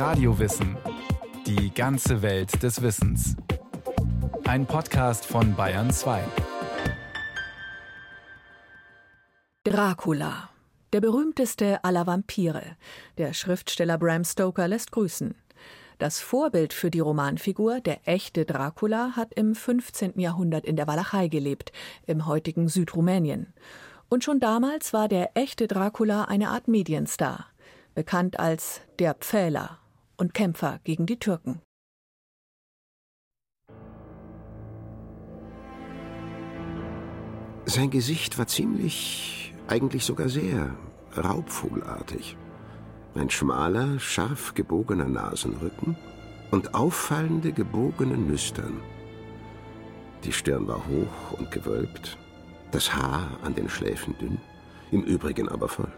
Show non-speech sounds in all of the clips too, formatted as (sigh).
Radiowissen. Die ganze Welt des Wissens. Ein Podcast von Bayern 2. Dracula. Der berühmteste aller Vampire. Der Schriftsteller Bram Stoker lässt grüßen. Das Vorbild für die Romanfigur, der echte Dracula, hat im 15. Jahrhundert in der Walachei gelebt, im heutigen Südrumänien. Und schon damals war der echte Dracula eine Art Medienstar, bekannt als der Pfähler und Kämpfer gegen die Türken. Sein Gesicht war ziemlich, eigentlich sogar sehr raubvogelartig. Ein schmaler, scharf gebogener Nasenrücken und auffallende gebogene Nüstern. Die Stirn war hoch und gewölbt, das Haar an den Schläfen dünn, im Übrigen aber voll.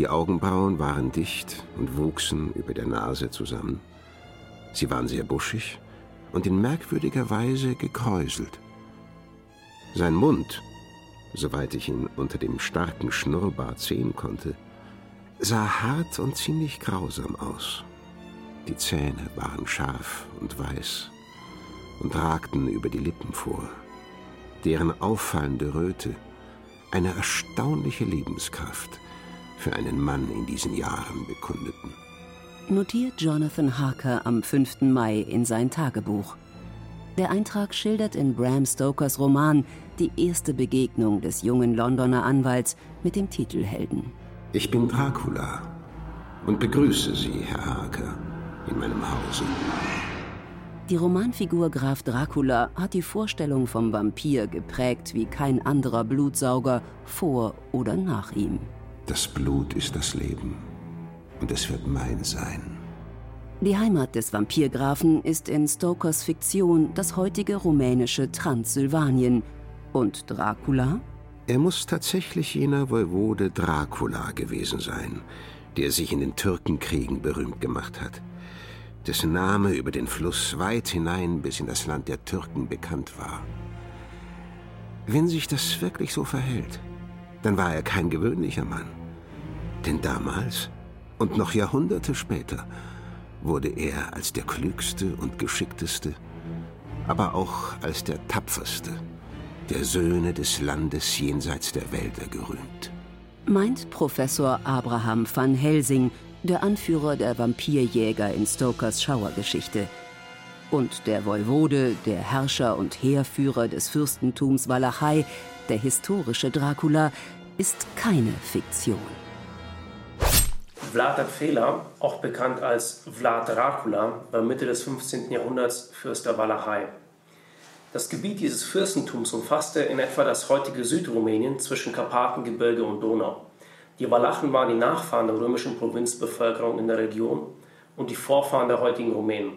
Die Augenbrauen waren dicht und wuchsen über der Nase zusammen. Sie waren sehr buschig und in merkwürdiger Weise gekräuselt. Sein Mund, soweit ich ihn unter dem starken Schnurrbart sehen konnte, sah hart und ziemlich grausam aus. Die Zähne waren scharf und weiß und ragten über die Lippen vor deren auffallende Röte eine erstaunliche Lebenskraft für einen Mann in diesen Jahren bekundeten. Notiert Jonathan Harker am 5. Mai in sein Tagebuch. Der Eintrag schildert in Bram Stokers Roman die erste Begegnung des jungen Londoner Anwalts mit dem Titelhelden. Ich bin Dracula und begrüße Sie, Herr Harker, in meinem Hause. Die Romanfigur Graf Dracula hat die Vorstellung vom Vampir geprägt wie kein anderer Blutsauger vor oder nach ihm. Das Blut ist das Leben und es wird mein sein. Die Heimat des Vampirgrafen ist in Stokers Fiktion das heutige rumänische Transsilvanien. Und Dracula? Er muss tatsächlich jener Voivode Dracula gewesen sein, der sich in den Türkenkriegen berühmt gemacht hat dessen Name über den Fluss weit hinein bis in das Land der Türken bekannt war. Wenn sich das wirklich so verhält, dann war er kein gewöhnlicher Mann. Denn damals und noch Jahrhunderte später wurde er als der klügste und geschickteste, aber auch als der tapferste der Söhne des Landes jenseits der Wälder gerühmt. Meint Professor Abraham van Helsing, der Anführer der Vampirjäger in Stokers Schauergeschichte. Und der Voivode, der Herrscher und Heerführer des Fürstentums Walachei, der historische Dracula, ist keine Fiktion. Vlad Fehler, auch bekannt als Vlad Dracula, war Mitte des 15. Jahrhunderts Fürst der Walachei. Das Gebiet dieses Fürstentums umfasste in etwa das heutige Südrumänien zwischen Karpatengebirge und Donau. Die Walachen waren die Nachfahren der römischen Provinzbevölkerung in der Region und die Vorfahren der heutigen Rumänen.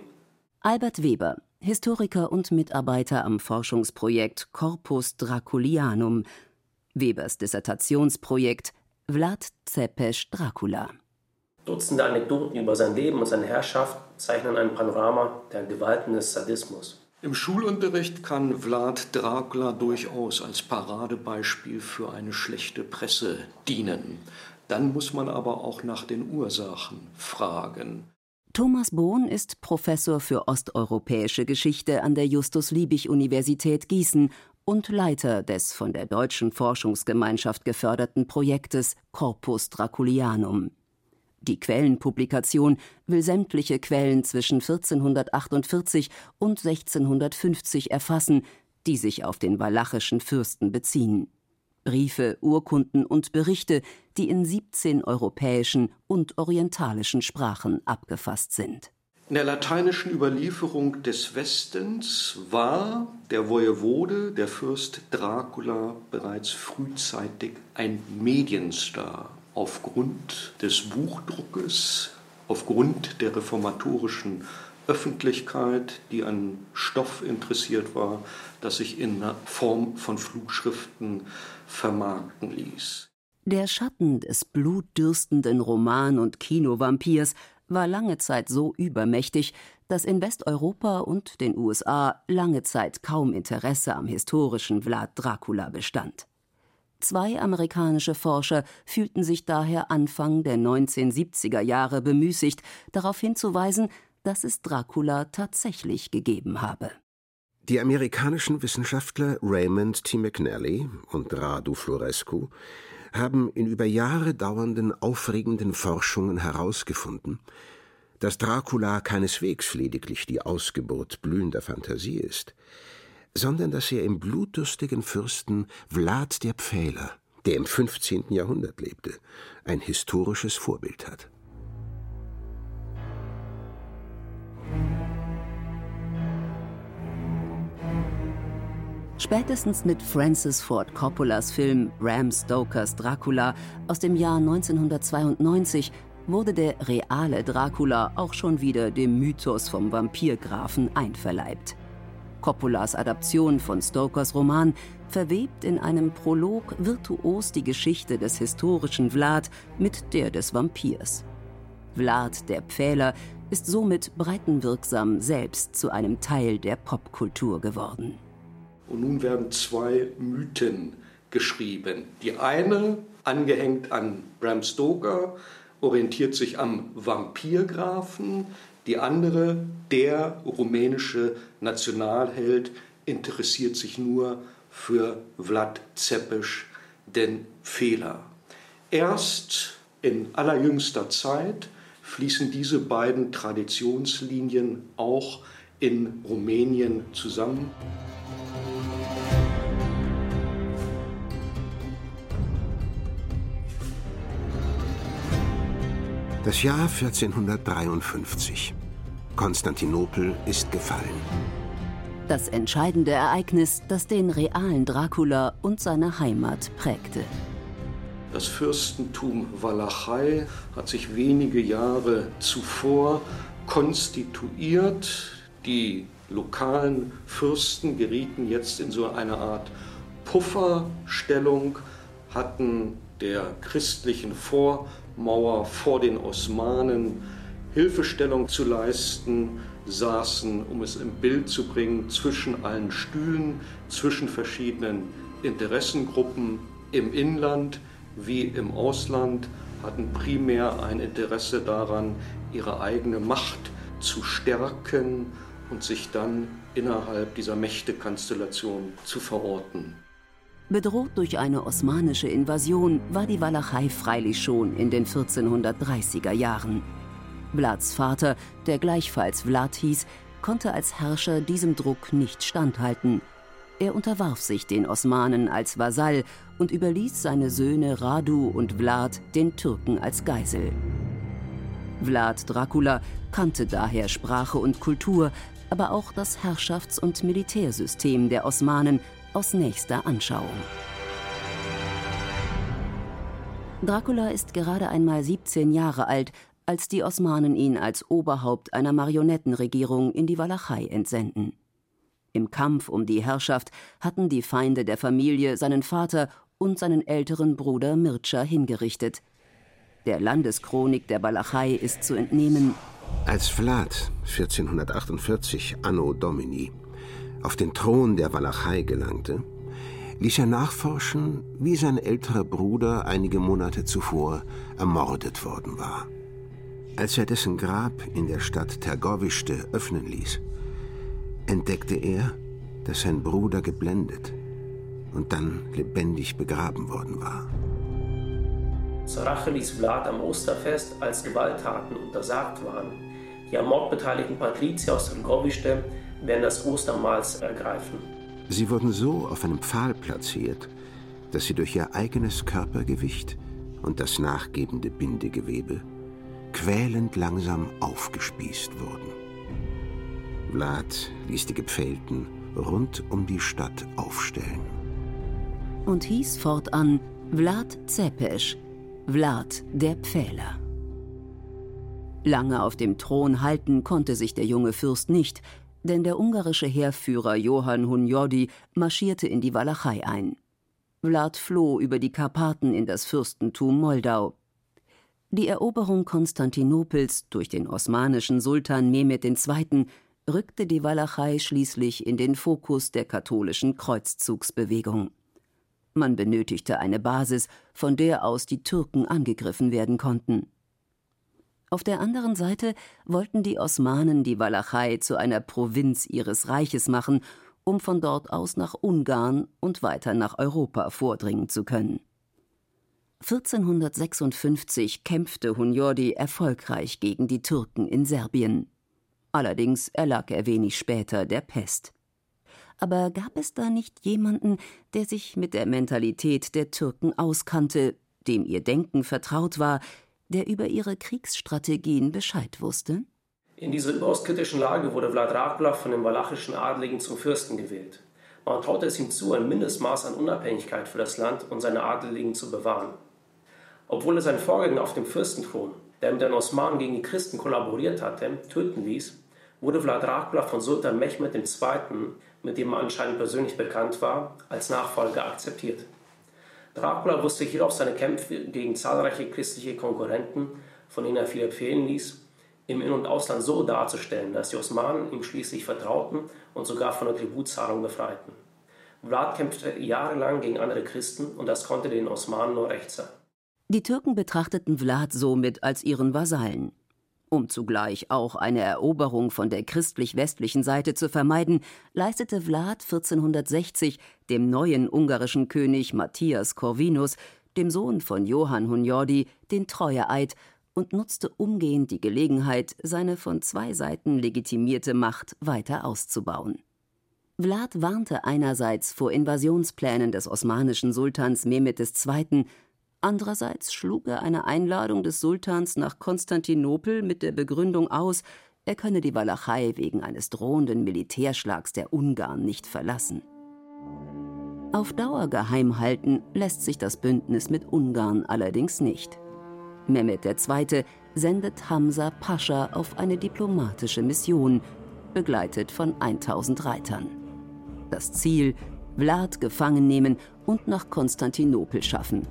Albert Weber, Historiker und Mitarbeiter am Forschungsprojekt Corpus Draculianum, Webers Dissertationsprojekt Vlad Zepes Dracula. Dutzende Anekdoten über sein Leben und seine Herrschaft zeichnen ein Panorama der Gewalten des Sadismus. Im Schulunterricht kann Vlad Dracula durchaus als Paradebeispiel für eine schlechte Presse dienen. Dann muss man aber auch nach den Ursachen fragen. Thomas Bohn ist Professor für osteuropäische Geschichte an der Justus-Liebig-Universität Gießen und Leiter des von der Deutschen Forschungsgemeinschaft geförderten Projektes Corpus Draculianum. Die Quellenpublikation will sämtliche Quellen zwischen 1448 und 1650 erfassen, die sich auf den walachischen Fürsten beziehen. Briefe, Urkunden und Berichte, die in 17 europäischen und orientalischen Sprachen abgefasst sind. In der lateinischen Überlieferung des Westens war der Woiwode, der Fürst Dracula, bereits frühzeitig ein Medienstar aufgrund des Buchdruckes, aufgrund der reformatorischen Öffentlichkeit, die an Stoff interessiert war, das sich in Form von Flugschriften vermarkten ließ. Der Schatten des blutdürstenden Roman- und Kinovampirs war lange Zeit so übermächtig, dass in Westeuropa und den USA lange Zeit kaum Interesse am historischen Vlad Dracula bestand. Zwei amerikanische Forscher fühlten sich daher Anfang der 1970er Jahre bemüßigt, darauf hinzuweisen, dass es Dracula tatsächlich gegeben habe. Die amerikanischen Wissenschaftler Raymond T. McNally und Radu Florescu haben in über Jahre dauernden aufregenden Forschungen herausgefunden, dass Dracula keineswegs lediglich die Ausgeburt blühender Fantasie ist, sondern dass er im blutdürstigen Fürsten Vlad der Pfähler, der im 15. Jahrhundert lebte, ein historisches Vorbild hat. Spätestens mit Francis Ford Coppolas Film Ram Stokers Dracula aus dem Jahr 1992 wurde der reale Dracula auch schon wieder dem Mythos vom Vampirgrafen einverleibt. Coppolas Adaption von Stokers Roman verwebt in einem Prolog virtuos die Geschichte des historischen Vlad mit der des Vampirs. Vlad der Pfähler ist somit breitenwirksam selbst zu einem Teil der Popkultur geworden. Und nun werden zwei Mythen geschrieben. Die eine, angehängt an Bram Stoker, orientiert sich am Vampirgrafen, die andere, der rumänische Nationalheld, interessiert sich nur für Vlad Zepes, den Fehler. Erst in allerjüngster Zeit fließen diese beiden Traditionslinien auch in Rumänien zusammen. Das Jahr 1453. Konstantinopel ist gefallen. Das entscheidende Ereignis, das den realen Dracula und seine Heimat prägte. Das Fürstentum Walachei hat sich wenige Jahre zuvor konstituiert. Die lokalen Fürsten gerieten jetzt in so eine Art Pufferstellung, hatten der christlichen Vor- Mauer vor den Osmanen Hilfestellung zu leisten, saßen, um es im Bild zu bringen, zwischen allen Stühlen, zwischen verschiedenen Interessengruppen im Inland wie im Ausland, hatten primär ein Interesse daran, ihre eigene Macht zu stärken und sich dann innerhalb dieser Mächtekonstellation zu verorten. Bedroht durch eine osmanische Invasion war die Walachei freilich schon in den 1430er Jahren. Vlads Vater, der gleichfalls Vlad hieß, konnte als Herrscher diesem Druck nicht standhalten. Er unterwarf sich den Osmanen als Vasall und überließ seine Söhne Radu und Vlad den Türken als Geisel. Vlad Dracula kannte daher Sprache und Kultur, aber auch das Herrschafts- und Militärsystem der Osmanen aus nächster Anschauung. Dracula ist gerade einmal 17 Jahre alt, als die Osmanen ihn als Oberhaupt einer Marionettenregierung in die Walachei entsenden. Im Kampf um die Herrschaft hatten die Feinde der Familie seinen Vater und seinen älteren Bruder Mircea hingerichtet. Der Landeschronik der Walachei ist zu entnehmen. Als Vlad 1448 Anno Domini auf den Thron der Walachei gelangte, ließ er nachforschen, wie sein älterer Bruder einige Monate zuvor ermordet worden war. Als er dessen Grab in der Stadt Tergovište öffnen ließ, entdeckte er, dass sein Bruder geblendet und dann lebendig begraben worden war. Zur Rache ließ Vlad am Osterfest, als Gewalttaten untersagt waren, die am Mord beteiligten Patrizier aus Tergovište werden das Ostermahls ergreifen. Sie wurden so auf einem Pfahl platziert, dass sie durch ihr eigenes Körpergewicht und das nachgebende Bindegewebe quälend langsam aufgespießt wurden. Vlad ließ die Gepfählten rund um die Stadt aufstellen. Und hieß fortan Vlad Zepes, Vlad der Pfähler. Lange auf dem Thron halten konnte sich der junge Fürst nicht, denn der ungarische Heerführer Johann Hunyadi marschierte in die Walachei ein. Vlad floh über die Karpaten in das Fürstentum Moldau. Die Eroberung Konstantinopels durch den osmanischen Sultan Mehmed II. rückte die Walachei schließlich in den Fokus der katholischen Kreuzzugsbewegung. Man benötigte eine Basis, von der aus die Türken angegriffen werden konnten. Auf der anderen Seite wollten die Osmanen die Walachei zu einer Provinz ihres Reiches machen, um von dort aus nach Ungarn und weiter nach Europa vordringen zu können. 1456 kämpfte Hunjordi erfolgreich gegen die Türken in Serbien. Allerdings erlag er wenig später der Pest. Aber gab es da nicht jemanden, der sich mit der Mentalität der Türken auskannte, dem ihr Denken vertraut war, der über ihre Kriegsstrategien Bescheid wusste? In dieser überaus kritischen Lage wurde Vlad Dracula von den walachischen Adligen zum Fürsten gewählt. Man traute es ihm zu, ein Mindestmaß an Unabhängigkeit für das Land und seine Adeligen zu bewahren. Obwohl er seinen Vorgänger auf dem Fürstenthron, der mit den Osmanen gegen die Christen kollaboriert hatte, töten ließ, wurde Vlad Dracula von Sultan Mehmed II., mit dem er anscheinend persönlich bekannt war, als Nachfolger akzeptiert. Dracula wusste hierauf seine Kämpfe gegen zahlreiche christliche Konkurrenten, von denen er viel empfehlen ließ, im In- und Ausland so darzustellen, dass die Osmanen ihm schließlich vertrauten und sogar von der Tributzahlung befreiten. Vlad kämpfte jahrelang gegen andere Christen und das konnte den Osmanen nur recht sein. Die Türken betrachteten Vlad somit als ihren Vasallen. Um zugleich auch eine Eroberung von der christlich-westlichen Seite zu vermeiden, leistete Vlad 1460 dem neuen ungarischen König Matthias Corvinus, dem Sohn von Johann Hunjordi, den Treueeid und nutzte umgehend die Gelegenheit, seine von zwei Seiten legitimierte Macht weiter auszubauen. Vlad warnte einerseits vor Invasionsplänen des osmanischen Sultans Mehmed II., Andererseits schlug er eine Einladung des Sultans nach Konstantinopel mit der Begründung aus, er könne die Walachei wegen eines drohenden Militärschlags der Ungarn nicht verlassen. Auf Dauer geheim halten lässt sich das Bündnis mit Ungarn allerdings nicht. Mehmed II. sendet Hamza Pascha auf eine diplomatische Mission, begleitet von 1000 Reitern. Das Ziel: Vlad gefangen nehmen und nach Konstantinopel schaffen.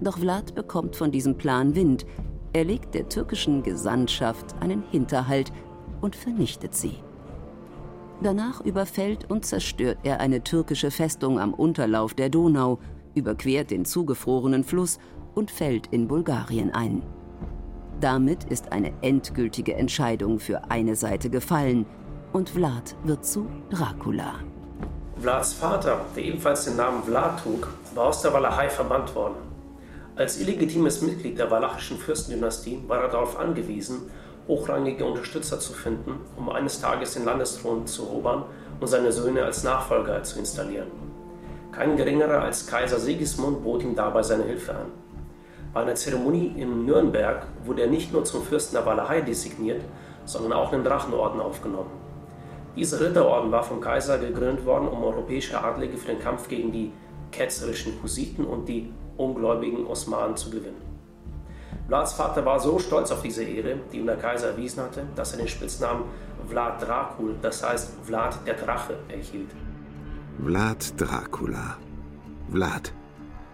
Doch Vlad bekommt von diesem Plan Wind. Er legt der türkischen Gesandtschaft einen Hinterhalt und vernichtet sie. Danach überfällt und zerstört er eine türkische Festung am Unterlauf der Donau, überquert den zugefrorenen Fluss und fällt in Bulgarien ein. Damit ist eine endgültige Entscheidung für eine Seite gefallen und Vlad wird zu Dracula. Vlads Vater, der ebenfalls den Namen Vlad trug, war aus der Walachei verbannt worden. Als illegitimes Mitglied der walachischen Fürstendynastie war er darauf angewiesen, hochrangige Unterstützer zu finden, um eines Tages den Landesthron zu erobern und seine Söhne als Nachfolger zu installieren. Kein geringerer als Kaiser Sigismund bot ihm dabei seine Hilfe an. Bei einer Zeremonie in Nürnberg wurde er nicht nur zum Fürsten der Walachei designiert, sondern auch in den Drachenorden aufgenommen. Dieser Ritterorden war vom Kaiser gegründet worden, um europäische Adlige für den Kampf gegen die ketzerischen Hussiten und die ungläubigen Osmanen zu gewinnen. Vlads Vater war so stolz auf diese Ehre, die ihm der Kaiser erwiesen hatte, dass er den Spitznamen Vlad Dracul, das heißt Vlad der Drache, erhielt. Vlad Dracula. Vlad,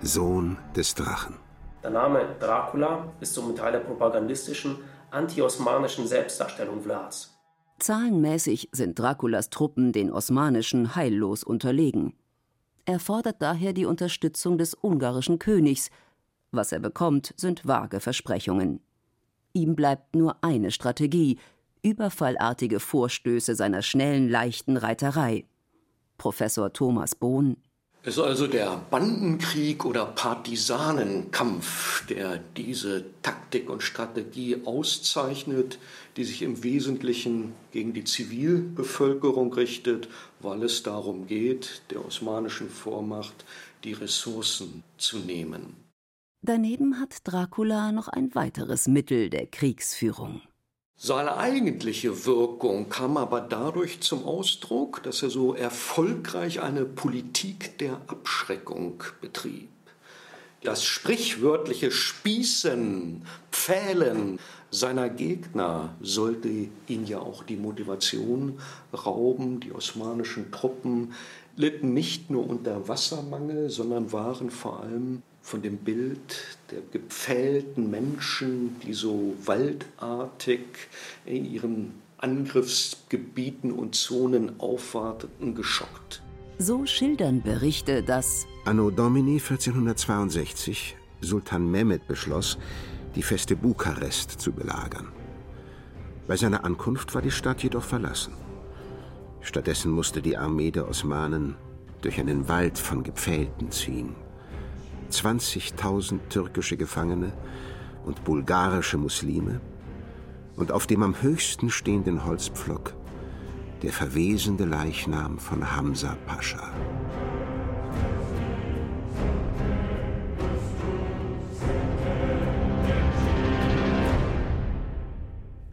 Sohn des Drachen. Der Name Dracula ist somit Teil der propagandistischen, anti-osmanischen Selbstdarstellung Vlads. Zahlenmäßig sind Draculas Truppen den osmanischen heillos unterlegen. Er fordert daher die Unterstützung des ungarischen Königs. Was er bekommt, sind vage Versprechungen. Ihm bleibt nur eine Strategie: überfallartige Vorstöße seiner schnellen, leichten Reiterei. Professor Thomas Bohn es ist also der Bandenkrieg oder Partisanenkampf, der diese Taktik und Strategie auszeichnet, die sich im Wesentlichen gegen die Zivilbevölkerung richtet, weil es darum geht, der osmanischen Vormacht die Ressourcen zu nehmen. Daneben hat Dracula noch ein weiteres Mittel der Kriegsführung. Seine eigentliche Wirkung kam aber dadurch zum Ausdruck, dass er so erfolgreich eine Politik der Abschreckung betrieb. Das sprichwörtliche Spießen, Pfählen seiner Gegner sollte ihn ja auch die Motivation rauben. Die osmanischen Truppen litten nicht nur unter Wassermangel, sondern waren vor allem von dem Bild der gepfählten Menschen, die so waldartig in ihren Angriffsgebieten und Zonen aufwarteten, geschockt. So schildern Berichte, dass Anno Domini 1462 Sultan Mehmed beschloss, die Feste Bukarest zu belagern. Bei seiner Ankunft war die Stadt jedoch verlassen. Stattdessen musste die Armee der Osmanen durch einen Wald von Gepfählten ziehen. 20.000 türkische Gefangene und bulgarische Muslime und auf dem am höchsten stehenden Holzpflock der verwesende Leichnam von Hamza Pascha.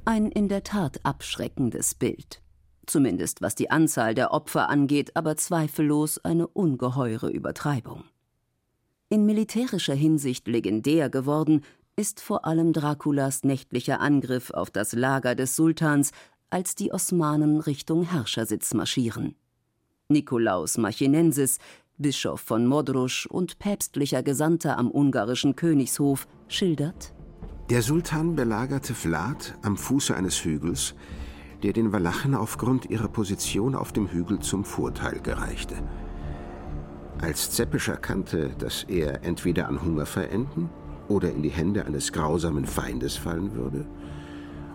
Ein in der Tat abschreckendes Bild. Zumindest was die Anzahl der Opfer angeht, aber zweifellos eine ungeheure Übertreibung. In militärischer Hinsicht legendär geworden ist vor allem Draculas nächtlicher Angriff auf das Lager des Sultans, als die Osmanen Richtung Herrschersitz marschieren. Nikolaus Machinensis, Bischof von Modrusch und päpstlicher Gesandter am ungarischen Königshof, schildert der Sultan belagerte Vlad am Fuße eines Hügels, der den Walachen aufgrund ihrer Position auf dem Hügel zum Vorteil gereichte. Als Zeppisch erkannte, dass er entweder an Hunger verenden oder in die Hände eines grausamen Feindes fallen würde,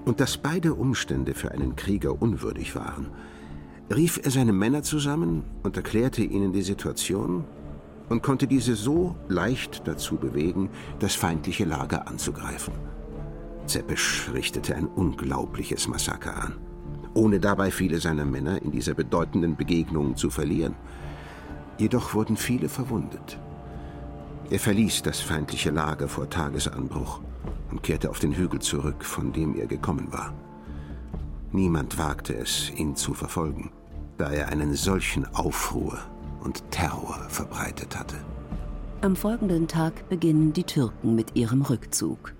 und dass beide Umstände für einen Krieger unwürdig waren, rief er seine Männer zusammen und erklärte ihnen die Situation und konnte diese so leicht dazu bewegen, das feindliche Lager anzugreifen. Zeppisch richtete ein unglaubliches Massaker an, ohne dabei viele seiner Männer in dieser bedeutenden Begegnung zu verlieren. Jedoch wurden viele verwundet. Er verließ das feindliche Lager vor Tagesanbruch und kehrte auf den Hügel zurück, von dem er gekommen war. Niemand wagte es, ihn zu verfolgen, da er einen solchen Aufruhr und Terror verbreitet hatte. Am folgenden Tag beginnen die Türken mit ihrem Rückzug.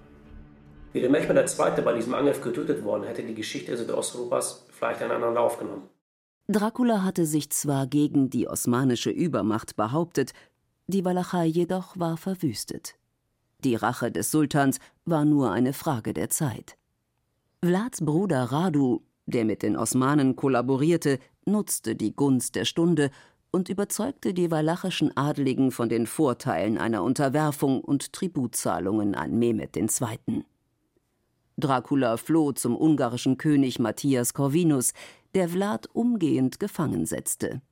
Wäre Mehmed II. bei diesem Angriff getötet worden, hätte die Geschichte Südosteuropas vielleicht einen anderen Lauf genommen. Dracula hatte sich zwar gegen die osmanische Übermacht behauptet, die Walachei jedoch war verwüstet. Die Rache des Sultans war nur eine Frage der Zeit. Vlads Bruder Radu, der mit den Osmanen kollaborierte, nutzte die Gunst der Stunde und überzeugte die walachischen Adligen von den Vorteilen einer Unterwerfung und Tributzahlungen an Mehmed II. Dracula floh zum ungarischen König Matthias Corvinus, der Vlad umgehend gefangen setzte.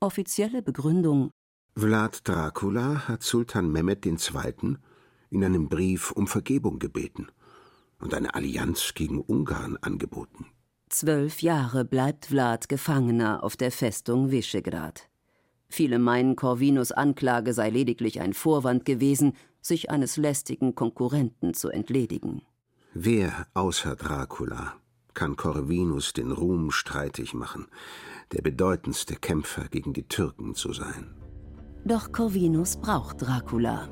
Offizielle Begründung Vlad Dracula hat Sultan Mehmed II. in einem Brief um Vergebung gebeten und eine Allianz gegen Ungarn angeboten. Zwölf Jahre bleibt Vlad Gefangener auf der Festung Visegrad. Viele meinen, Corvinus Anklage sei lediglich ein Vorwand gewesen, sich eines lästigen Konkurrenten zu entledigen. Wer außer Dracula kann Corvinus den Ruhm streitig machen, der bedeutendste Kämpfer gegen die Türken zu sein? Doch Corvinus braucht Dracula.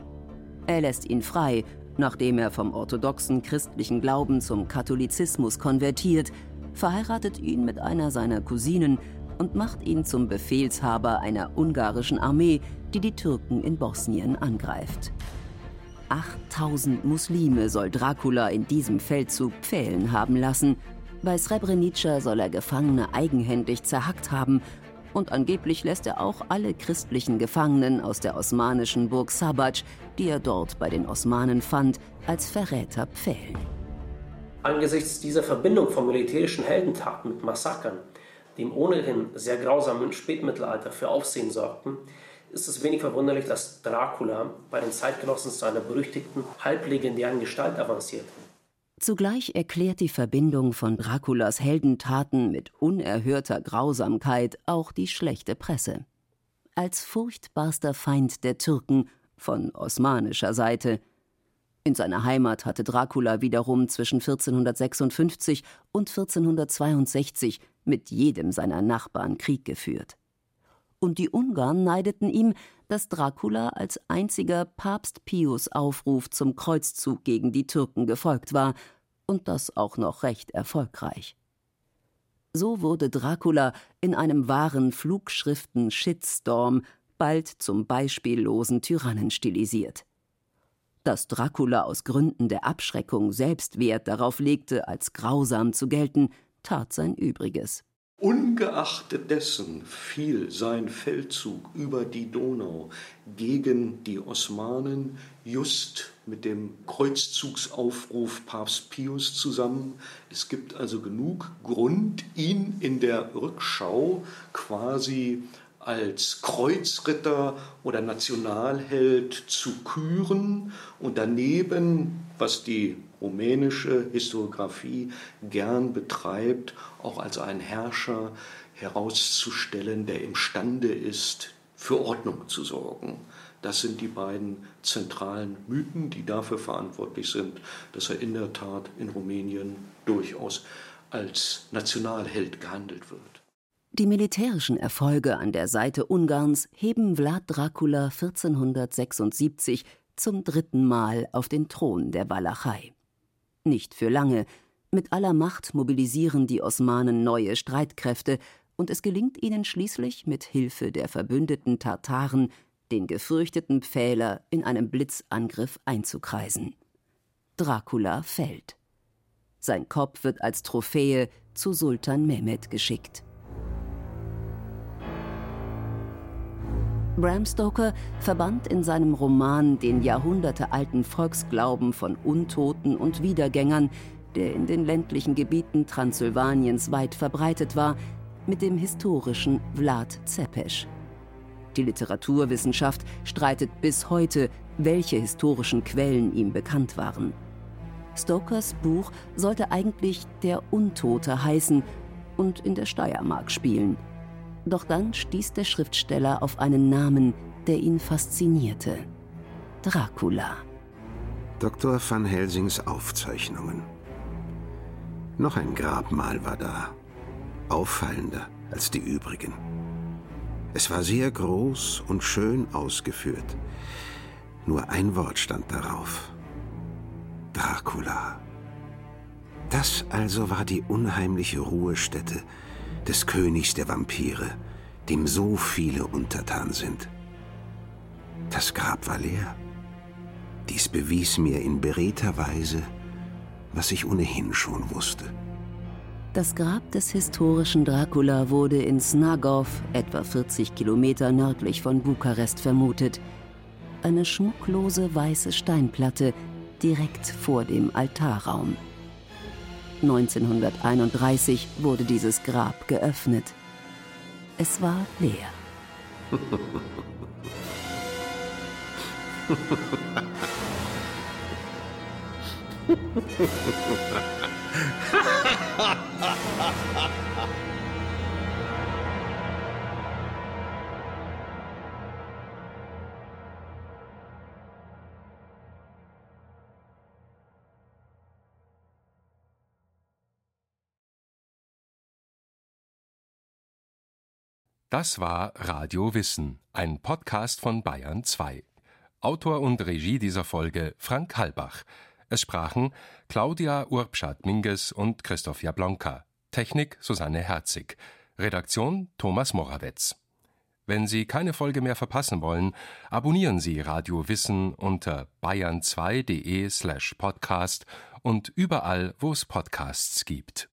Er lässt ihn frei, nachdem er vom orthodoxen christlichen Glauben zum Katholizismus konvertiert, verheiratet ihn mit einer seiner Cousinen und macht ihn zum Befehlshaber einer ungarischen Armee, die die Türken in Bosnien angreift. 8000 Muslime soll Dracula in diesem Feldzug pfählen haben lassen. Bei Srebrenica soll er Gefangene eigenhändig zerhackt haben und angeblich lässt er auch alle christlichen Gefangenen aus der osmanischen Burg Sabac, die er dort bei den Osmanen fand, als Verräter pfählen. Angesichts dieser Verbindung von militärischen Heldentaten mit Massakern die im ohnehin sehr grausamen Spätmittelalter für Aufsehen sorgten, ist es wenig verwunderlich, dass Dracula bei den Zeitgenossen zu einer berüchtigten, halblegendären Gestalt avanciert. Zugleich erklärt die Verbindung von Draculas Heldentaten mit unerhörter Grausamkeit auch die schlechte Presse. Als furchtbarster Feind der Türken von osmanischer Seite in seiner Heimat hatte Dracula wiederum zwischen 1456 und 1462 mit jedem seiner Nachbarn Krieg geführt. Und die Ungarn neideten ihm, dass Dracula als einziger Papst Pius Aufruf zum Kreuzzug gegen die Türken gefolgt war, und das auch noch recht erfolgreich. So wurde Dracula in einem wahren Flugschriften-Shitstorm bald zum beispiellosen Tyrannen stilisiert. Dass Dracula aus Gründen der Abschreckung selbst Wert darauf legte, als grausam zu gelten, tat sein Übriges. Ungeachtet dessen fiel sein Feldzug über die Donau gegen die Osmanen just mit dem Kreuzzugsaufruf Papst Pius zusammen. Es gibt also genug Grund, ihn in der Rückschau quasi als Kreuzritter oder Nationalheld zu küren und daneben, was die rumänische Historiografie gern betreibt, auch als einen Herrscher herauszustellen, der imstande ist, für Ordnung zu sorgen. Das sind die beiden zentralen Mythen, die dafür verantwortlich sind, dass er in der Tat in Rumänien durchaus als Nationalheld gehandelt wird. Die militärischen Erfolge an der Seite Ungarns heben Vlad Dracula 1476 zum dritten Mal auf den Thron der Walachei. Nicht für lange. Mit aller Macht mobilisieren die Osmanen neue Streitkräfte und es gelingt ihnen schließlich mit Hilfe der verbündeten Tartaren, den gefürchteten Pfähler in einem Blitzangriff einzukreisen. Dracula fällt. Sein Kopf wird als Trophäe zu Sultan Mehmed geschickt. Bram Stoker verband in seinem Roman den jahrhundertealten Volksglauben von Untoten und Wiedergängern, der in den ländlichen Gebieten Transsilvaniens weit verbreitet war, mit dem historischen Vlad Zepes. Die Literaturwissenschaft streitet bis heute, welche historischen Quellen ihm bekannt waren. Stokers Buch sollte eigentlich Der Untote heißen und in der Steiermark spielen – doch dann stieß der Schriftsteller auf einen Namen, der ihn faszinierte. Dracula. Dr. van Helsings Aufzeichnungen. Noch ein Grabmal war da. Auffallender als die übrigen. Es war sehr groß und schön ausgeführt. Nur ein Wort stand darauf. Dracula. Das also war die unheimliche Ruhestätte, des Königs der Vampire, dem so viele untertan sind. Das Grab war leer. Dies bewies mir in beredter Weise, was ich ohnehin schon wusste. Das Grab des historischen Dracula wurde in Snagov, etwa 40 Kilometer nördlich von Bukarest, vermutet. Eine schmucklose weiße Steinplatte direkt vor dem Altarraum. 1931 wurde dieses Grab geöffnet. Es war leer. (laughs) Das war Radio Wissen, ein Podcast von Bayern 2. Autor und Regie dieser Folge Frank Halbach. Es sprachen Claudia Urbschat-Minges und Christoph Jablonka. Technik Susanne Herzig. Redaktion Thomas Morawetz. Wenn Sie keine Folge mehr verpassen wollen, abonnieren Sie Radio Wissen unter bayern2.de slash podcast und überall, wo es Podcasts gibt.